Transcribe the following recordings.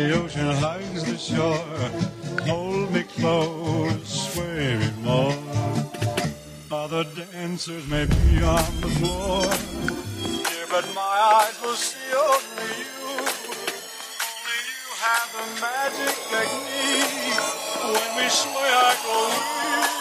lazy ocean hugs the shore. Hold me close, sway me more. Other dancers may be on the floor. Yeah, but my eyes will see only you. Only you have the magic technique. When we sway, I go weak.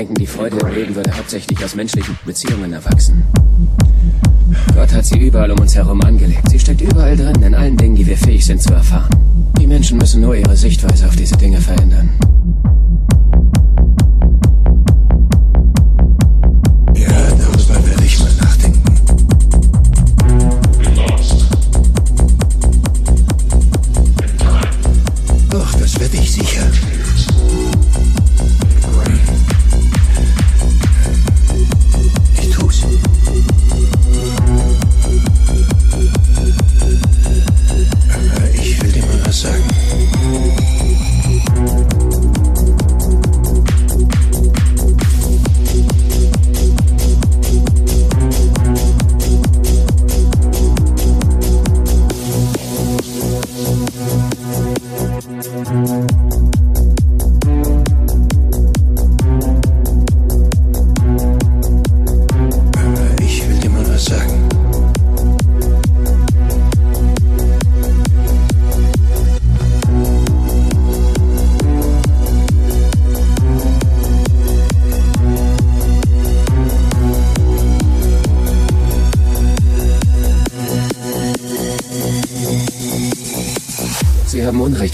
Denken, die Freude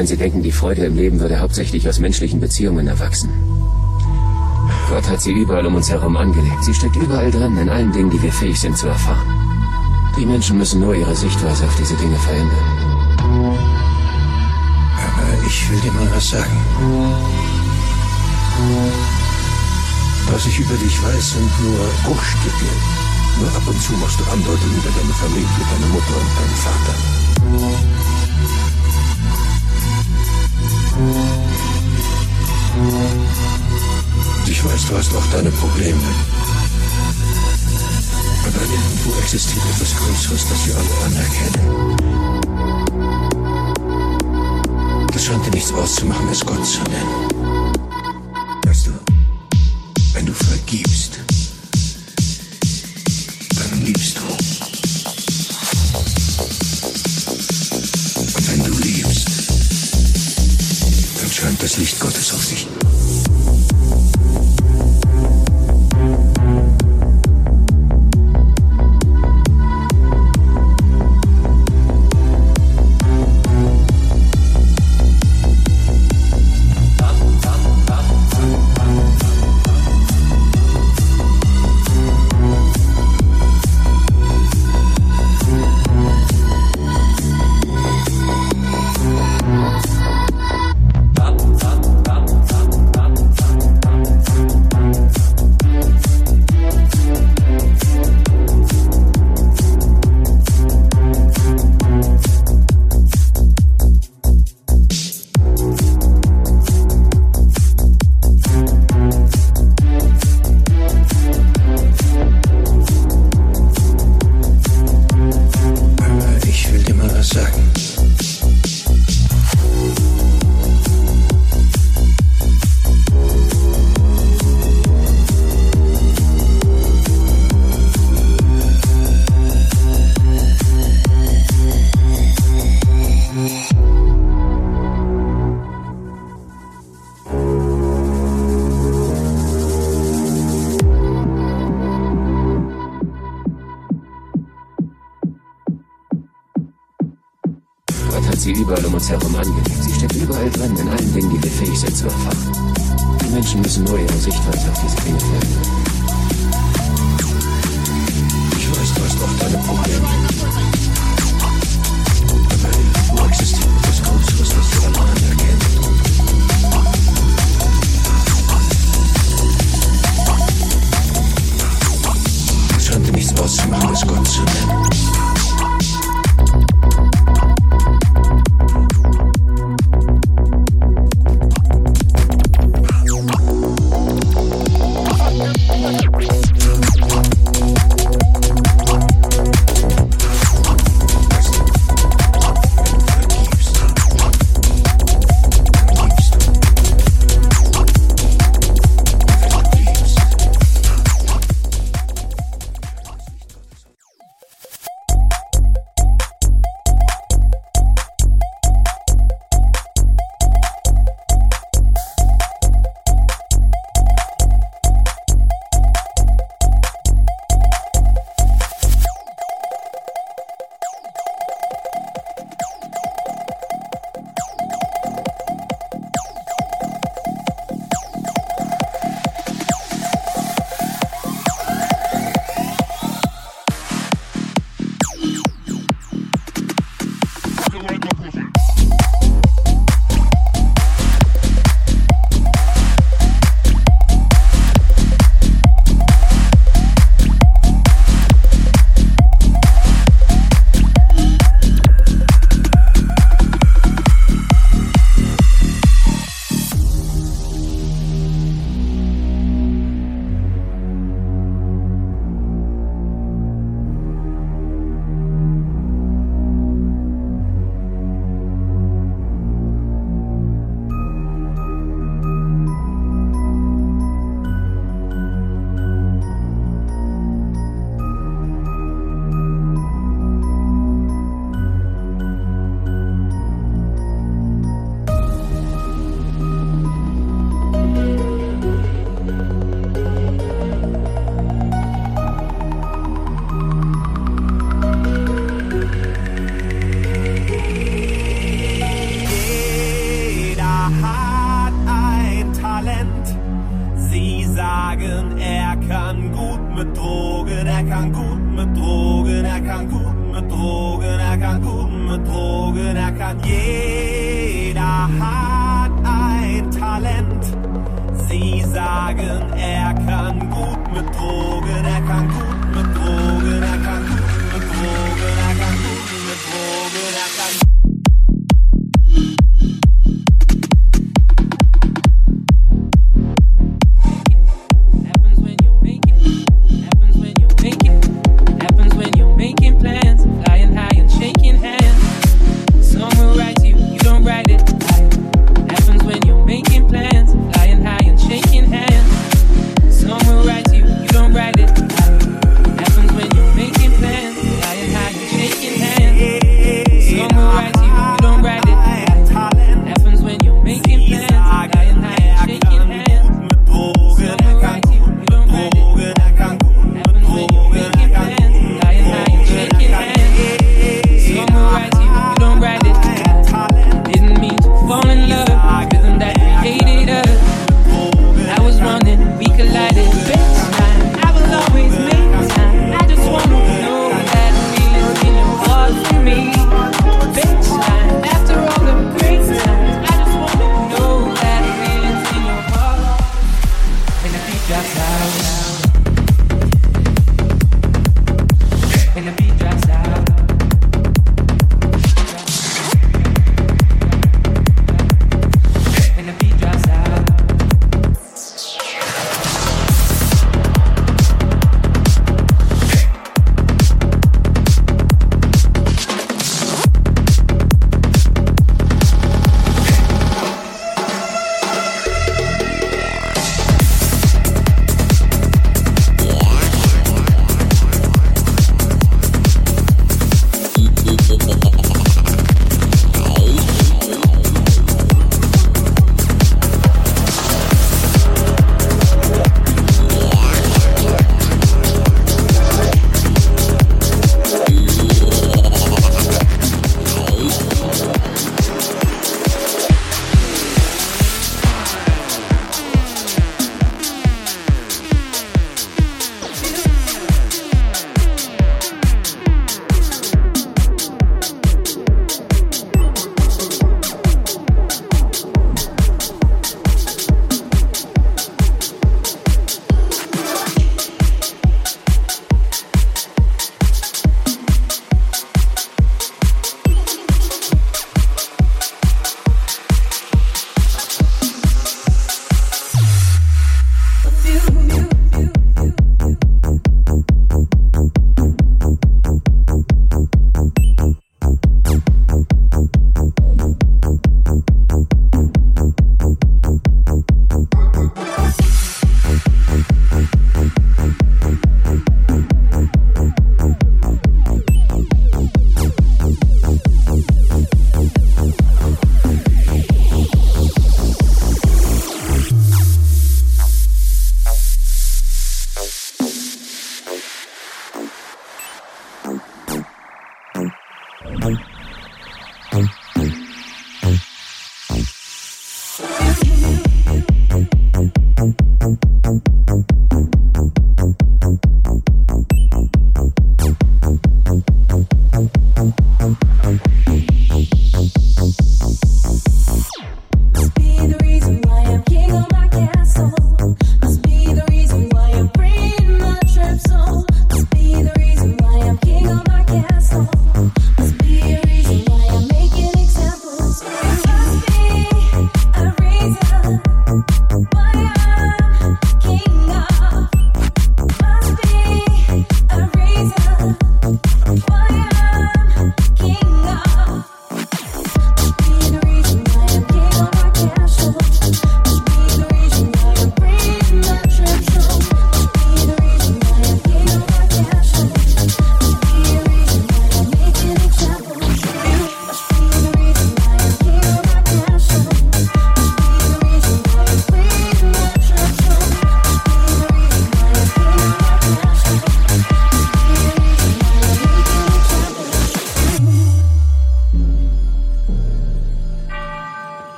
wenn Sie denken, die Freude im Leben würde hauptsächlich aus menschlichen Beziehungen erwachsen. Gott hat sie überall um uns herum angelegt. Sie steckt überall drin, in allen Dingen, die wir fähig sind zu erfahren. Die Menschen müssen nur ihre Sichtweise auf diese Dinge verändern. Aber ich will dir mal was sagen. Was ich über dich weiß, sind nur Bruchstücke. Nur ab und zu machst du Andeutungen über deine Familie, deine Mutter und deinen Vater. Ich weiß, du hast auch deine Probleme. Aber irgendwo existiert etwas Größeres, das wir alle anerkennen. Das scheint dir nichts auszumachen, es Gott zu nennen.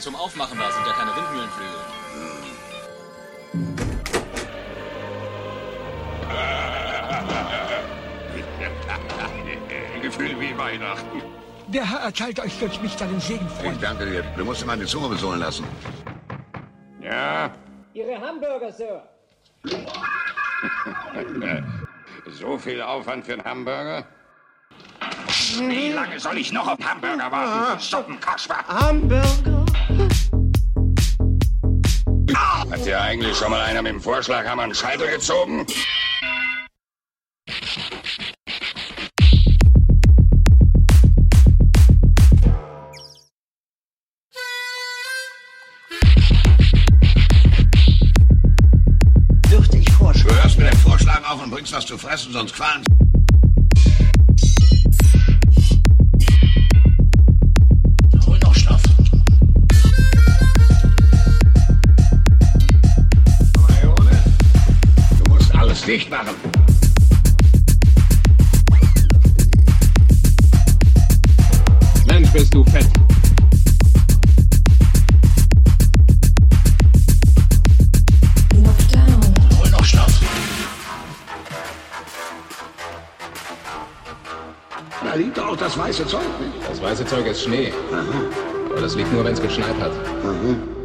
Türen sind zum Aufmachen da, sind ja keine Windmühlenflügel. Ein Gefühl wie Weihnachten. Der Herr erteilt euch durch mich seinen Segen, Ich Freund. danke dir. Du musst dir meine Zunge besohlen lassen. Ja, Ihre Hamburger, Sir. so viel Aufwand für einen Hamburger? Wie lange soll ich noch auf Hamburger warten? Suppenkasper. Hamburger. Hat dir eigentlich schon mal einer mit dem Vorschlaghammer einen Schalter gezogen? Dürfte ich Du vorschlagen? hörst mit dem Vorschlag auf und bringst was zu fressen, sonst qualm. Dicht machen. Mensch, bist du fett. Da liegt doch auch das weiße Zeug nicht. Das weiße Zeug ist Schnee. Aber das liegt nur, wenn es geschneit hat. Das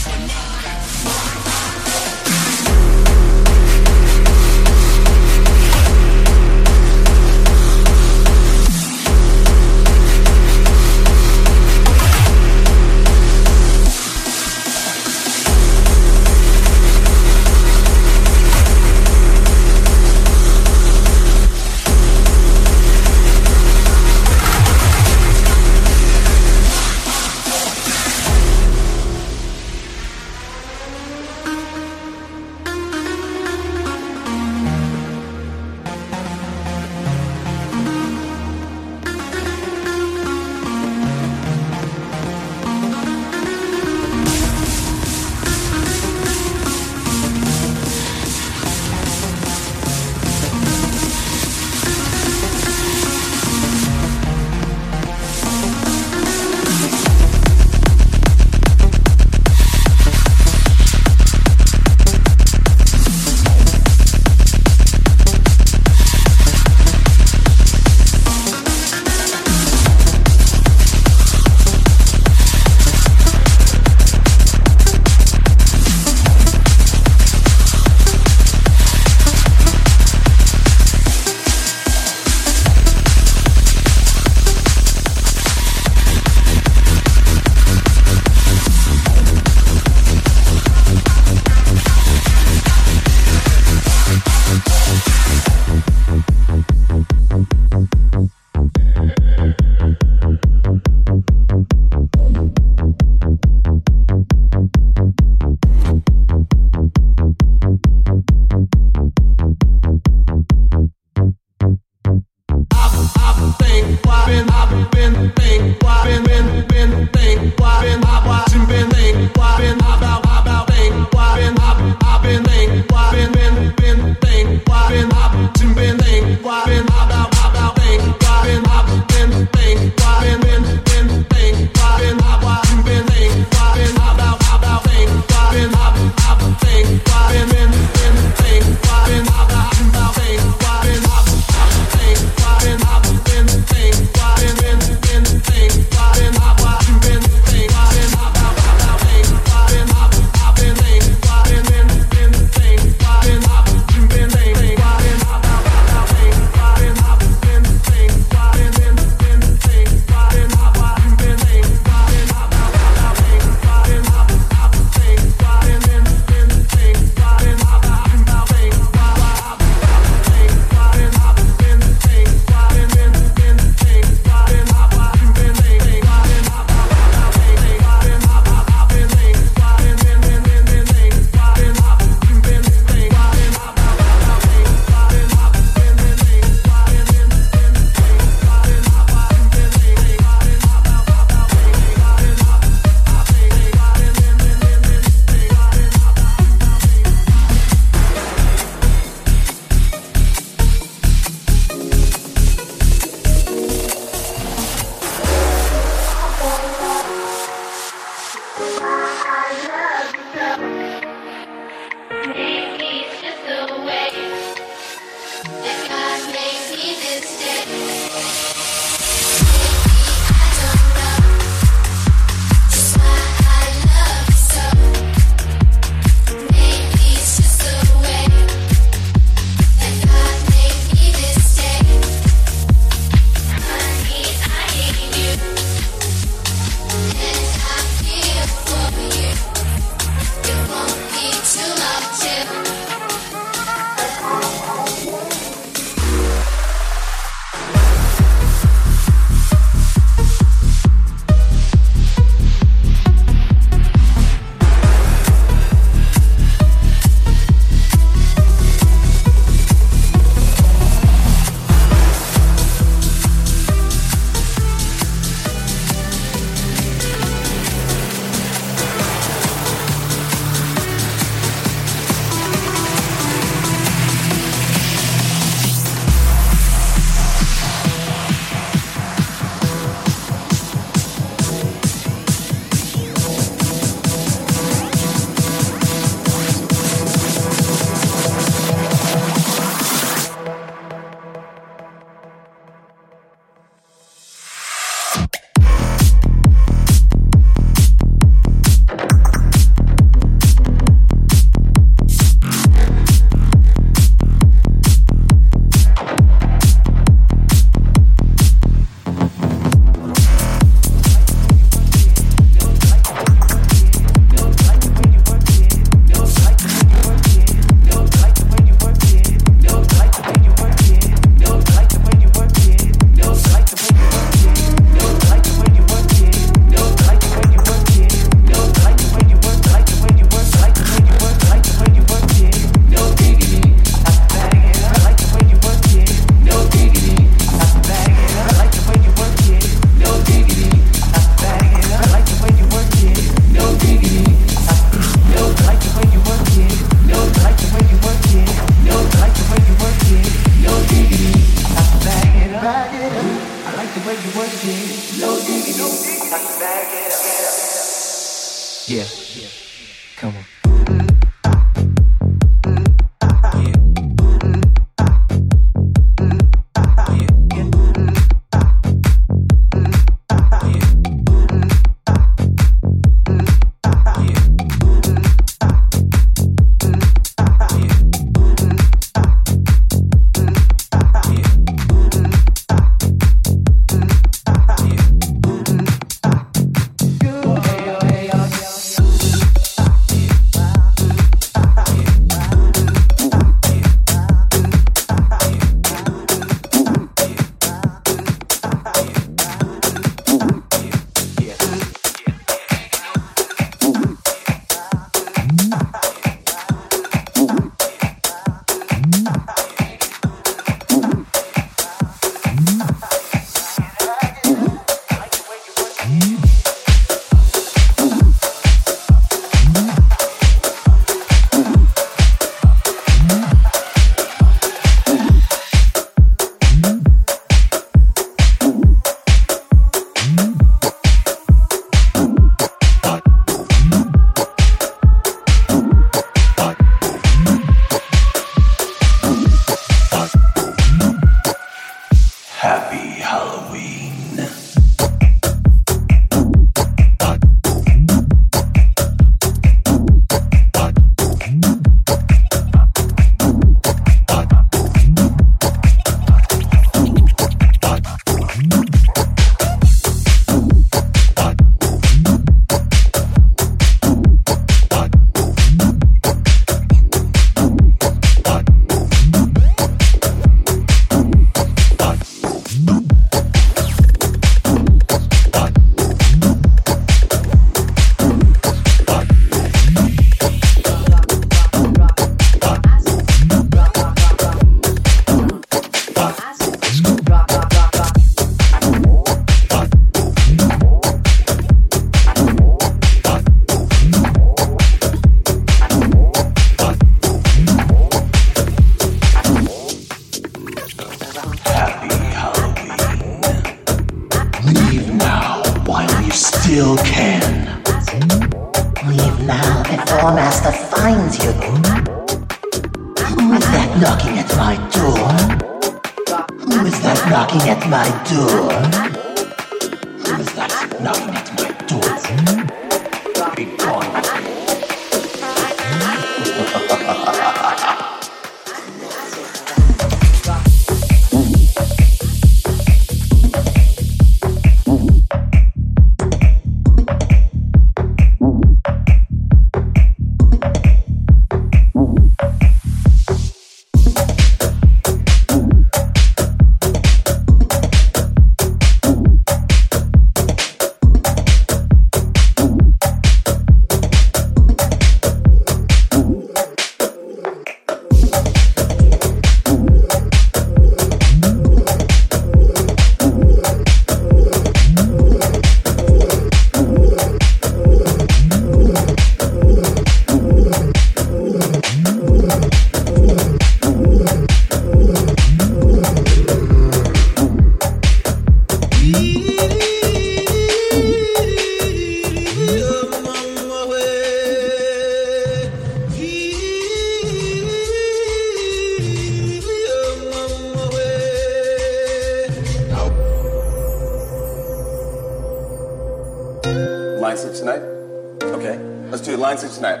Isaac Snap.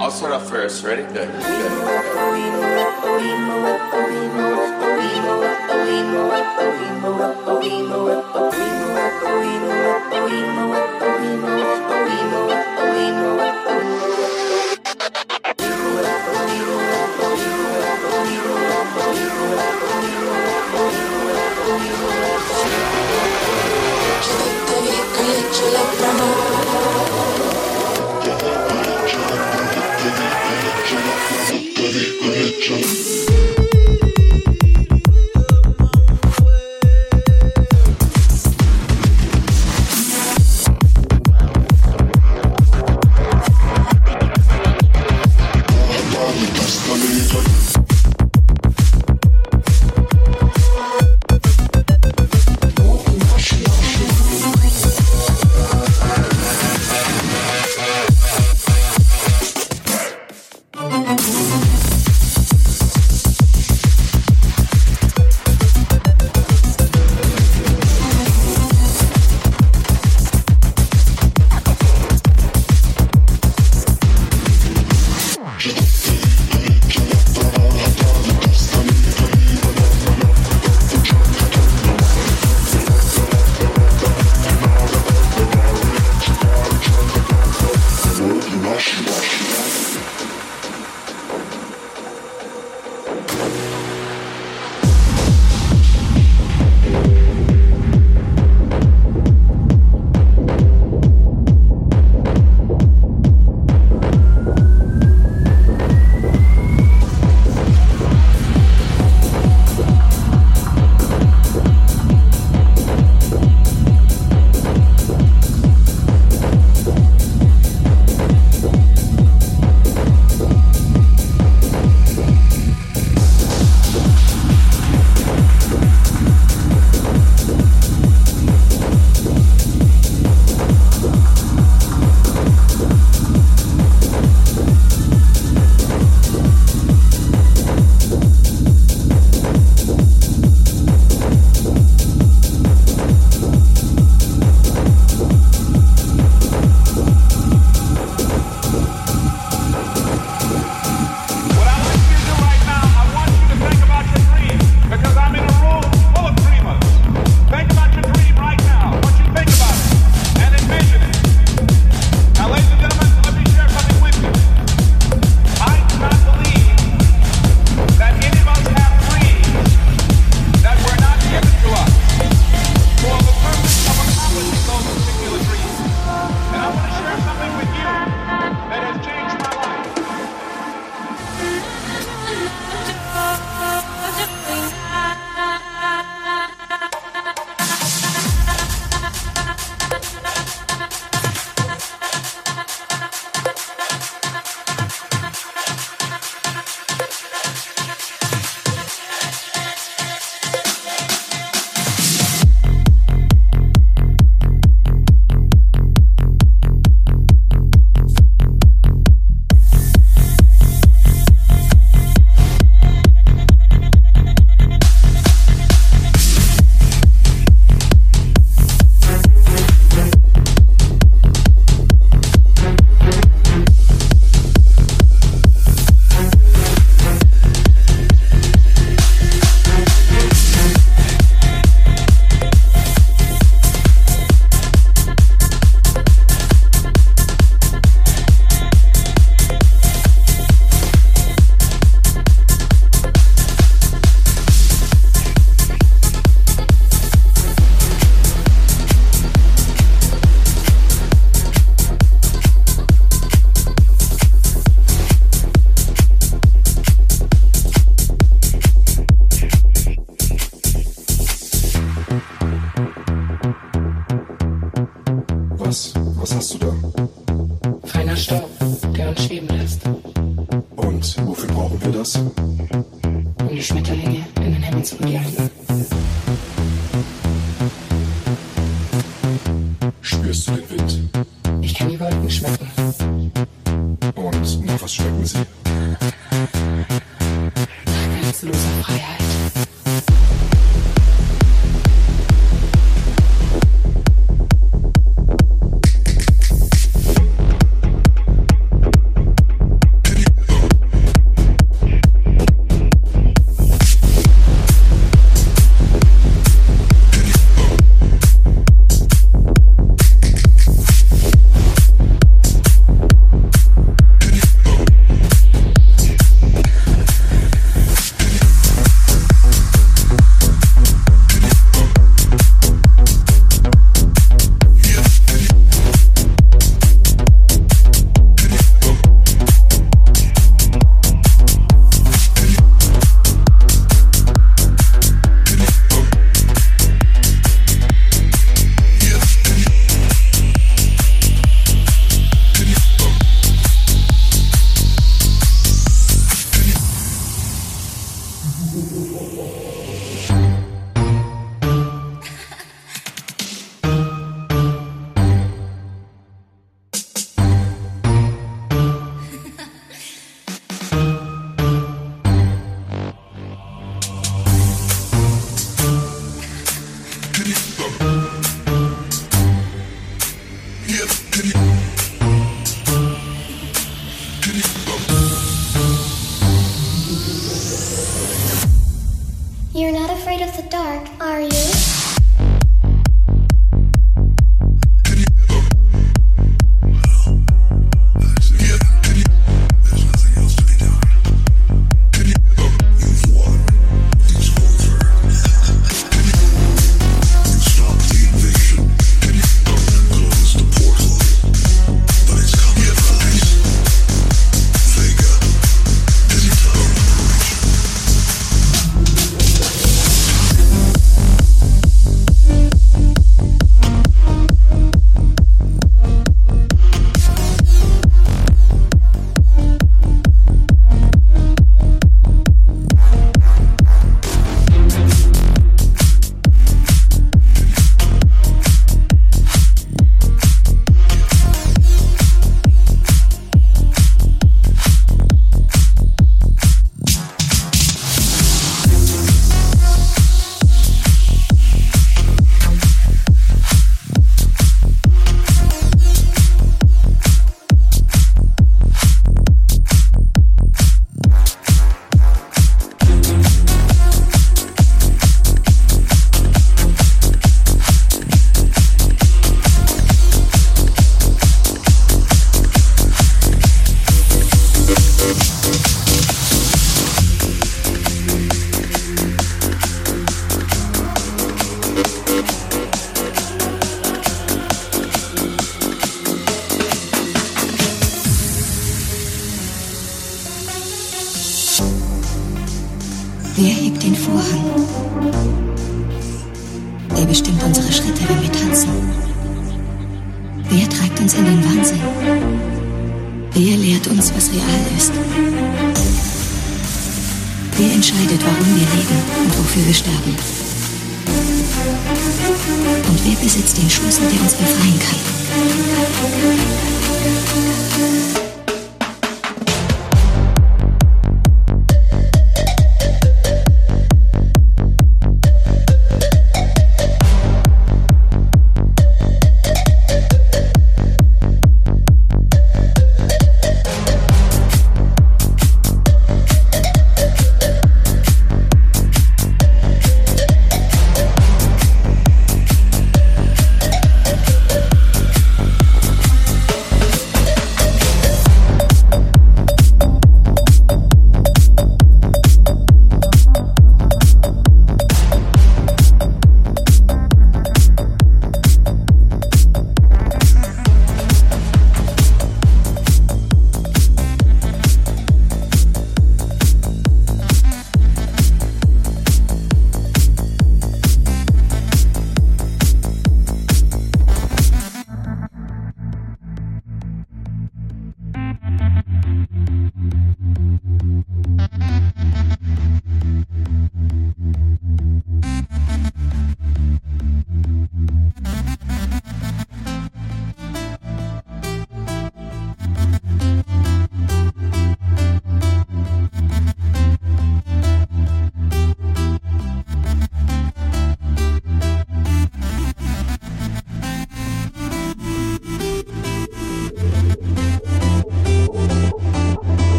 I'll start off first. Ready? Good. Good.